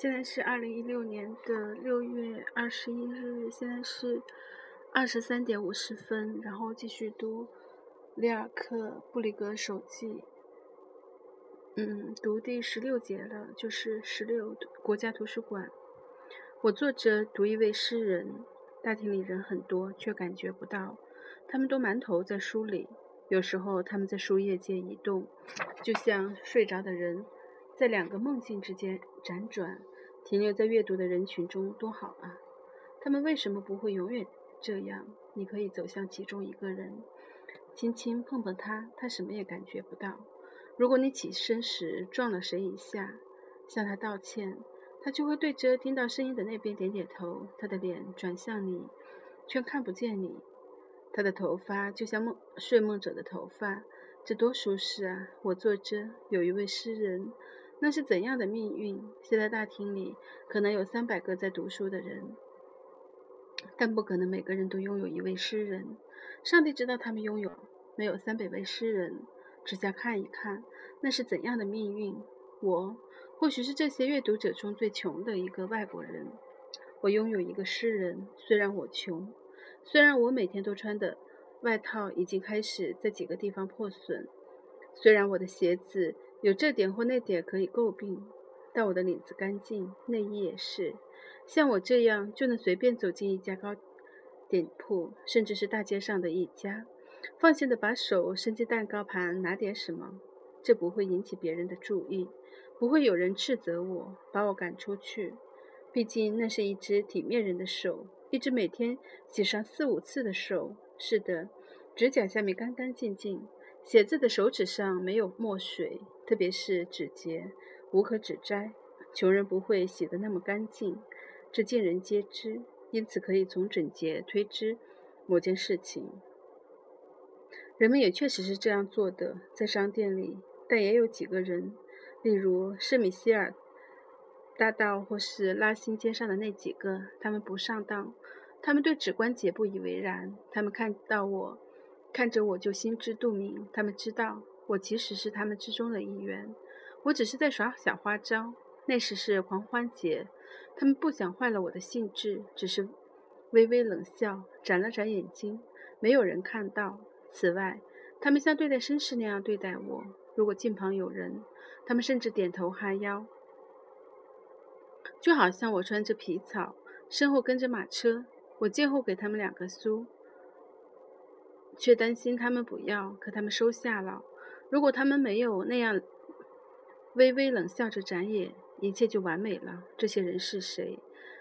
现在是二零一六年的六月二十一日，现在是二十三点五十分，然后继续读里尔克·布里格手记，嗯，读第十六节了，就是十六国家图书馆。我坐着读一位诗人，大厅里人很多，却感觉不到，他们都埋头在书里。有时候他们在书页间移动，就像睡着的人。在两个梦境之间辗转，停留在阅读的人群中多好啊！他们为什么不会永远这样？你可以走向其中一个人，轻轻碰碰他，他什么也感觉不到。如果你起身时撞了谁一下，向他道歉，他就会对着听到声音的那边点点头。他的脸转向你，却看不见你。他的头发就像梦睡梦者的头发，这多舒适啊！我坐着，有一位诗人。那是怎样的命运？现在大厅里可能有三百个在读书的人，但不可能每个人都拥有一位诗人。上帝知道他们拥有没有三百位诗人，只想看一看那是怎样的命运。我或许是这些阅读者中最穷的一个外国人。我拥有一个诗人，虽然我穷，虽然我每天都穿的外套已经开始在几个地方破损，虽然我的鞋子。有这点或那点可以诟病，但我的领子干净，内衣也是。像我这样就能随便走进一家糕点铺，甚至是大街上的一家，放心的把手伸进蛋糕盘拿点什么，这不会引起别人的注意，不会有人斥责我，把我赶出去。毕竟那是一只体面人的手，一只每天洗上四五次的手。是的，指甲下面干干净净，写字的手指上没有墨水。特别是指节，无可指摘。穷人不会写得那么干净，这见仁皆知。因此，可以从整洁推知某件事情。人们也确实是这样做的，在商店里。但也有几个人，例如圣米歇尔大道或是拉辛街上的那几个，他们不上当，他们对指关节不以为然。他们看到我，看着我就心知肚明。他们知道。我其实是他们之中的一员，我只是在耍小花招。那时是狂欢节，他们不想坏了我的兴致，只是微微冷笑，眨了眨眼睛。没有人看到。此外，他们像对待绅士那样对待我。如果近旁有人，他们甚至点头哈腰，就好像我穿着皮草，身后跟着马车。我见后给他们两个苏，却担心他们不要，可他们收下了。如果他们没有那样微微冷笑着眨眼，一切就完美了。这些人是谁？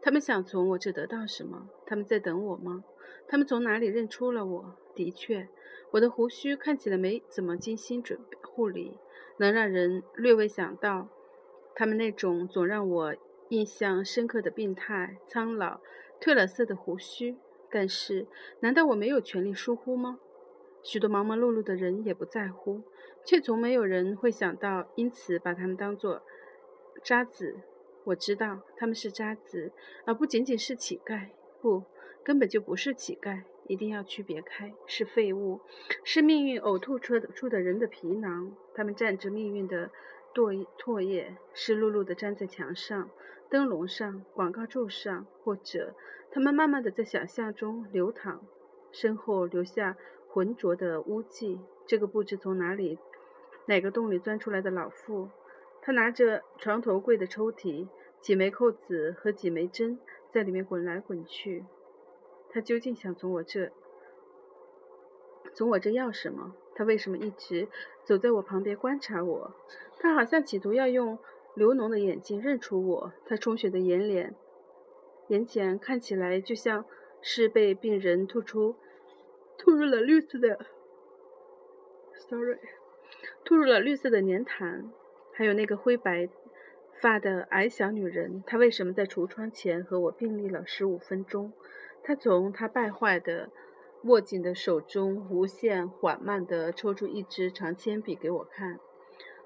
他们想从我这得到什么？他们在等我吗？他们从哪里认出了我？的确，我的胡须看起来没怎么精心准备护理，能让人略微想到他们那种总让我印象深刻的病态、苍老、褪了色的胡须。但是，难道我没有权利疏忽吗？许多忙忙碌碌的人也不在乎。却从没有人会想到，因此把他们当作渣子。我知道他们是渣子，而不仅仅是乞丐。不，根本就不是乞丐。一定要区别开，是废物，是命运呕吐出出的人的皮囊。他们占着命运的唾唾液，湿漉漉地粘在墙上、灯笼上、广告柱上，或者他们慢慢地在想象中流淌，身后留下浑浊的污迹。这个不知从哪里。哪个洞里钻出来的老妇？她拿着床头柜的抽屉，几枚扣子和几枚针在里面滚来滚去。他究竟想从我这从我这要什么？他为什么一直走在我旁边观察我？他好像企图要用流脓的眼睛认出我。他充血的眼脸眼睑看起来就像是被病人吐出吐入了绿色的。Sorry。吐入了绿色的粘痰，还有那个灰白发的矮小女人，她为什么在橱窗前和我并立了十五分钟？她从她败坏的、握紧的手中无限缓慢地抽出一支长铅笔给我看。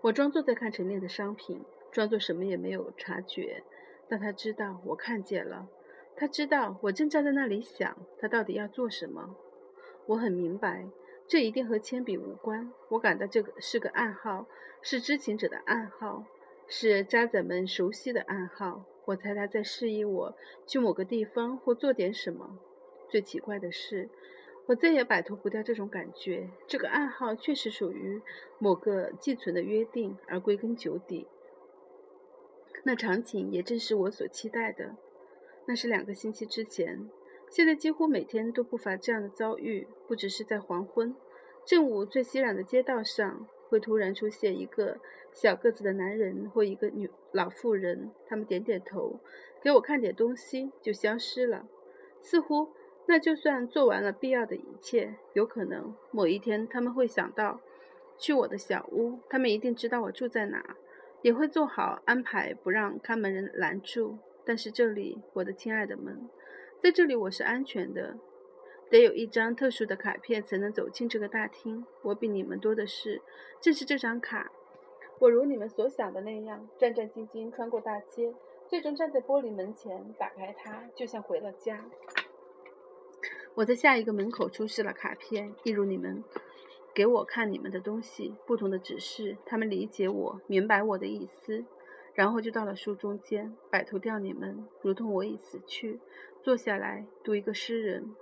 我装作在看陈列的商品，装作什么也没有察觉。但他知道我看见了，他知道我正站在那里想，他到底要做什么？我很明白。这一定和铅笔无关。我感到这个是个暗号，是知情者的暗号。是渣仔们熟悉的暗号。我猜他在示意我去某个地方或做点什么。最奇怪的是，我再也摆脱不掉这种感觉。这个暗号确实属于某个寄存的约定，而归根究底，那场景也正是我所期待的。那是两个星期之前，现在几乎每天都不乏这样的遭遇。不只是在黄昏、正午最熙攘的街道上，会突然出现一个小个子的男人或一个女老妇人，他们点点头，给我看点东西，就消失了，似乎。那就算做完了必要的一切，有可能某一天他们会想到去我的小屋，他们一定知道我住在哪，也会做好安排不让看门人拦住。但是这里，我的亲爱的们，在这里我是安全的。得有一张特殊的卡片才能走进这个大厅。我比你们多的是，正是这张卡。我如你们所想的那样，战战兢兢穿过大街，最终站在玻璃门前，打开它，就像回了家。我在下一个门口出示了卡片，一如你们给我看你们的东西。不同的指示，他们理解我，明白我的意思。然后就到了书中间，摆脱掉你们，如同我已死去，坐下来读一个诗人。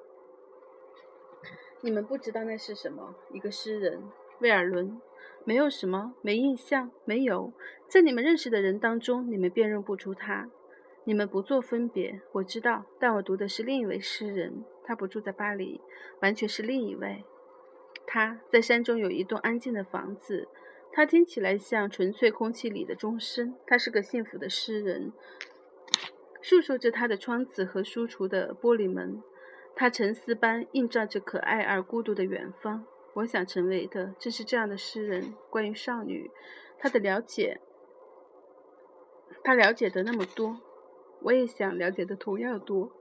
你们不知道那是什么？一个诗人，威尔伦。没有什么，没印象，没有。在你们认识的人当中，你们辨认不出他。你们不做分别，我知道，但我读的是另一位诗人，他不住在巴黎，完全是另一位。他在山中有一栋安静的房子，他听起来像纯粹空气里的钟声。他是个幸福的诗人，诉说着他的窗子和书橱的玻璃门，他沉思般映照着可爱而孤独的远方。我想成为的正是这样的诗人。关于少女，他的了解，他了解的那么多。我也想了解的同样多。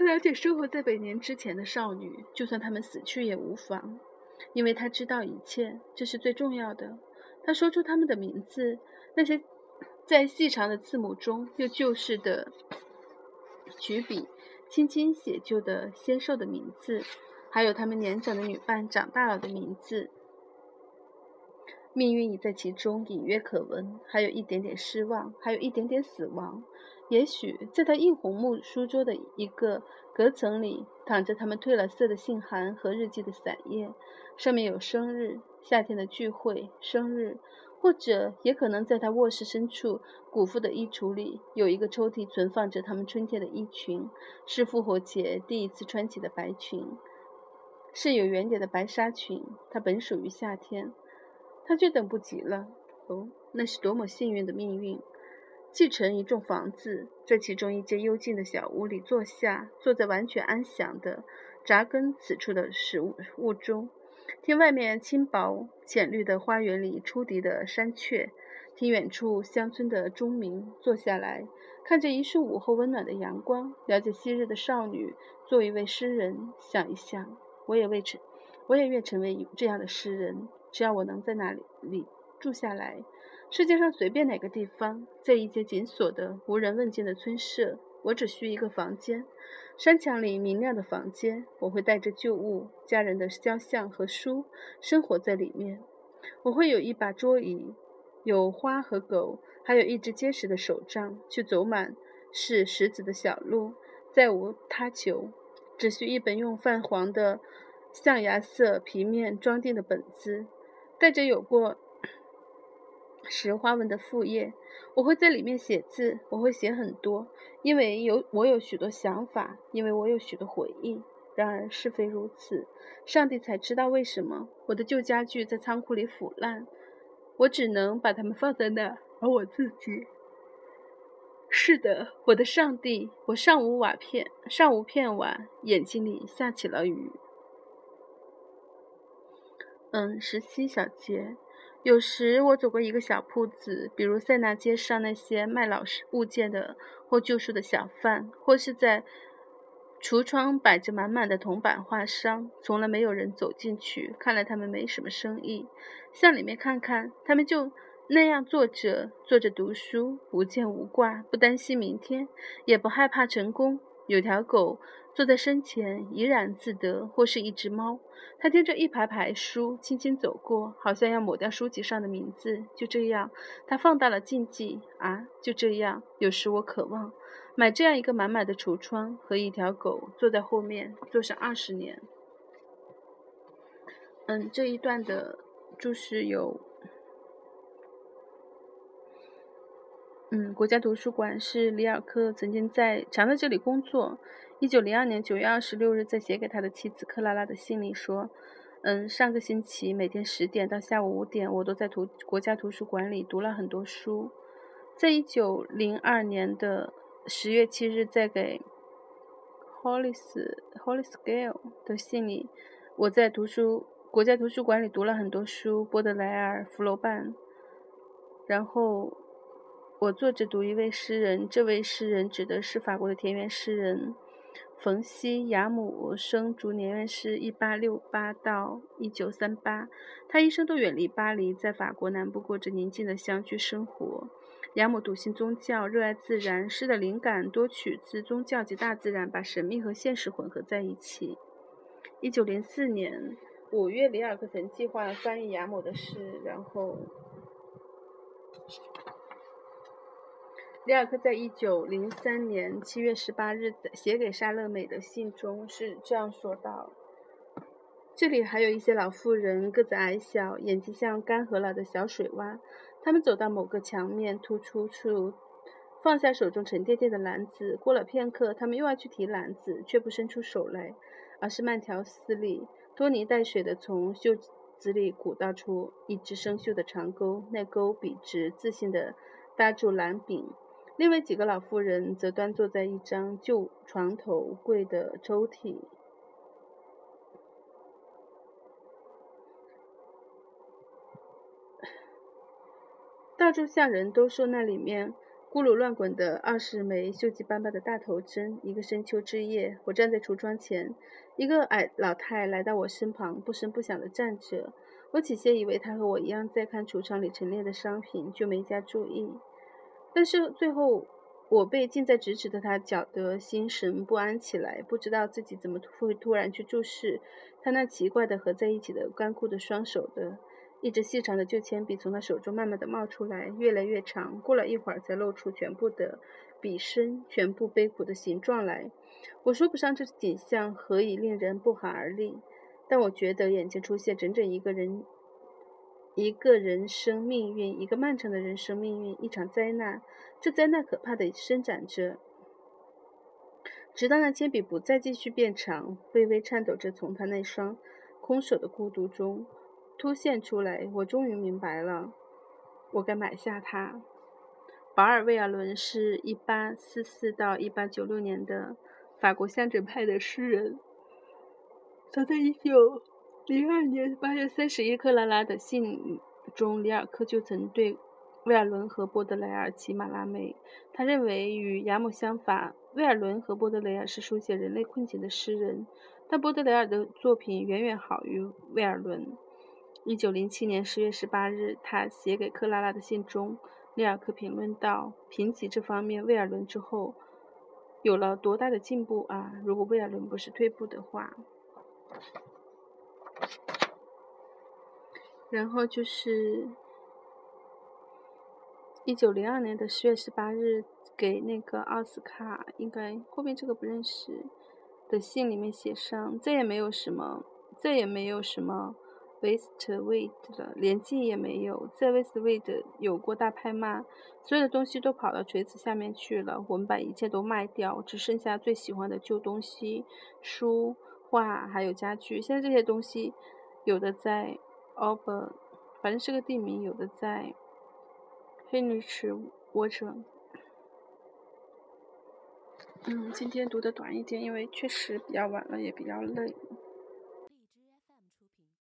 他了解生活在百年之前的少女，就算她们死去也无妨，因为他知道一切，这是最重要的。他说出他们的名字，那些在细长的字母中又旧式的曲笔轻轻写就的纤瘦的名字，还有他们年长的女伴长大了的名字。命运已在其中隐约可闻，还有一点点失望，还有一点点死亡。也许在他硬红木书桌的一个隔层里，躺着他们褪了色的信函和日记的散页，上面有生日、夏天的聚会、生日，或者也可能在他卧室深处古父的衣橱里，有一个抽屉存放着他们春天的衣裙，是复活节第一次穿起的白裙，是有圆点的白纱裙，它本属于夏天。他却等不及了。哦，那是多么幸运的命运！继承一幢房子，在其中一间幽静的小屋里坐下，坐在完全安详的扎根此处的食物中，听外面轻薄浅绿的花园里出笛的山雀，听远处乡村的钟鸣。坐下来，看着一束午后温暖的阳光，了解昔日的少女，做一位诗人。想一想，我也未成，我也愿成为这样的诗人。只要我能在那里里住下来，世界上随便哪个地方，在一间紧锁的、无人问津的村舍，我只需一个房间，山墙里明亮的房间。我会带着旧物、家人的肖像和书，生活在里面。我会有一把桌椅，有花和狗，还有一只结实的手杖，去走满是石子的小路，再无他求，只需一本用泛黄的象牙色皮面装订的本子。带着有过石花纹的副页，我会在里面写字。我会写很多，因为有我有许多想法，因为我有许多回忆。然而是非如此，上帝才知道为什么我的旧家具在仓库里腐烂，我只能把它们放在那儿。而我自己，是的，我的上帝，我上无瓦片，上无片瓦，眼睛里下起了雨。嗯，十七小节。有时我走过一个小铺子，比如塞纳街上那些卖老物件的或旧书的小贩，或是在橱窗摆着满满的铜版画商，从来没有人走进去。看来他们没什么生意。向里面看看，他们就那样坐着，坐着读书，无牵无挂，不担心明天，也不害怕成功。有条狗坐在身前怡然自得，或是一只猫。他盯着一排排书，轻轻走过，好像要抹掉书籍上的名字。就这样，他放大了禁忌啊！就这样，有时我渴望买这样一个满满的橱窗和一条狗坐在后面，坐上二十年。嗯，这一段的注释有。嗯，国家图书馆是里尔克曾经在常在这里工作。一九零二年九月二十六日，在写给他的妻子克拉拉的信里说：“嗯，上个星期每天十点到下午五点，我都在图国家图书馆里读了很多书。”在一九零二年的十月七日，在给 Hollis Hollis Gale 的信里，我在图书国家图书馆里读了很多书，波德莱尔、福楼拜，然后。我坐着读一位诗人，这位诗人指的是法国的田园诗人冯西雅姆，生卒年月是一八六八到一九三八。他一生都远离巴黎，在法国南部过着宁静的乡居生活。雅姆笃信宗教，热爱自然，诗的灵感多取自宗教及大自然，把神秘和现实混合在一起。一九零四年五月，里尔克曾计划翻译雅姆的诗，然后。里尔克在一九零三年七月十八日写给莎乐美的信中是这样说道：“这里还有一些老妇人，个子矮小，眼睛像干涸了的小水洼。他们走到某个墙面突出处，放下手中沉甸甸的篮子。过了片刻，他们又要去提篮子，却不伸出手来，而是慢条斯理、拖泥带水地从袖子里鼓捣出一只生锈的长钩。那钩笔直、自信地搭住篮柄。”另外几个老妇人则端坐在一张旧床头柜的抽屉，大众下人都说那里面咕噜乱滚的二十枚锈迹斑斑的大头针。一个深秋之夜，我站在橱窗前，一个矮老太来到我身旁，不声不响地站着。我起先以为她和我一样在看橱窗里陈列的商品，就没加注意。但是最后，我被近在咫尺的他搅得心神不安起来，不知道自己怎么会突然去注视他那奇怪的合在一起的干枯的双手的。一支细长的旧铅笔从他手中慢慢的冒出来，越来越长，过了一会儿才露出全部的笔身、全部悲苦的形状来。我说不上这景象何以令人不寒而栗，但我觉得眼前出现整整一个人。一个人生命运，一个漫长的人生命运，一场灾难。这灾难可怕的伸展着，直到那铅笔不再继续变长，微微颤抖着从他那双空手的孤独中凸现出来。我终于明白了，我该买下它。保尔·威尔伦是一八四四到一八九六年的法国象征派的诗人，早在一九。零二年八月三十一，克拉拉的信中，里尔克就曾对威尔伦和波德莱尔骑马拉美。他认为与雅姆相反，威尔伦和波德莱尔是书写人类困境的诗人，但波德莱尔的作品远远好于威尔伦。一九零七年十月十八日，他写给克拉拉的信中，里尔克评论道：“评级这方面，威尔伦之后有了多大的进步啊！如果威尔伦不是退步的话。”然后就是一九零二年的十月十八日，给那个奥斯卡，应该后面这个不认识的信里面写上，再也没有什么，再也没有什么 Westway 了，连记也没有，在 Westway 有过大拍卖，所有的东西都跑到锤子下面去了，我们把一切都卖掉，只剩下最喜欢的旧东西，书。画还有家具，现在这些东西有的在 o b e r 反正是个地名，有的在黑泥池沃城。嗯，今天读的短一点，因为确实比较晚了，也比较累。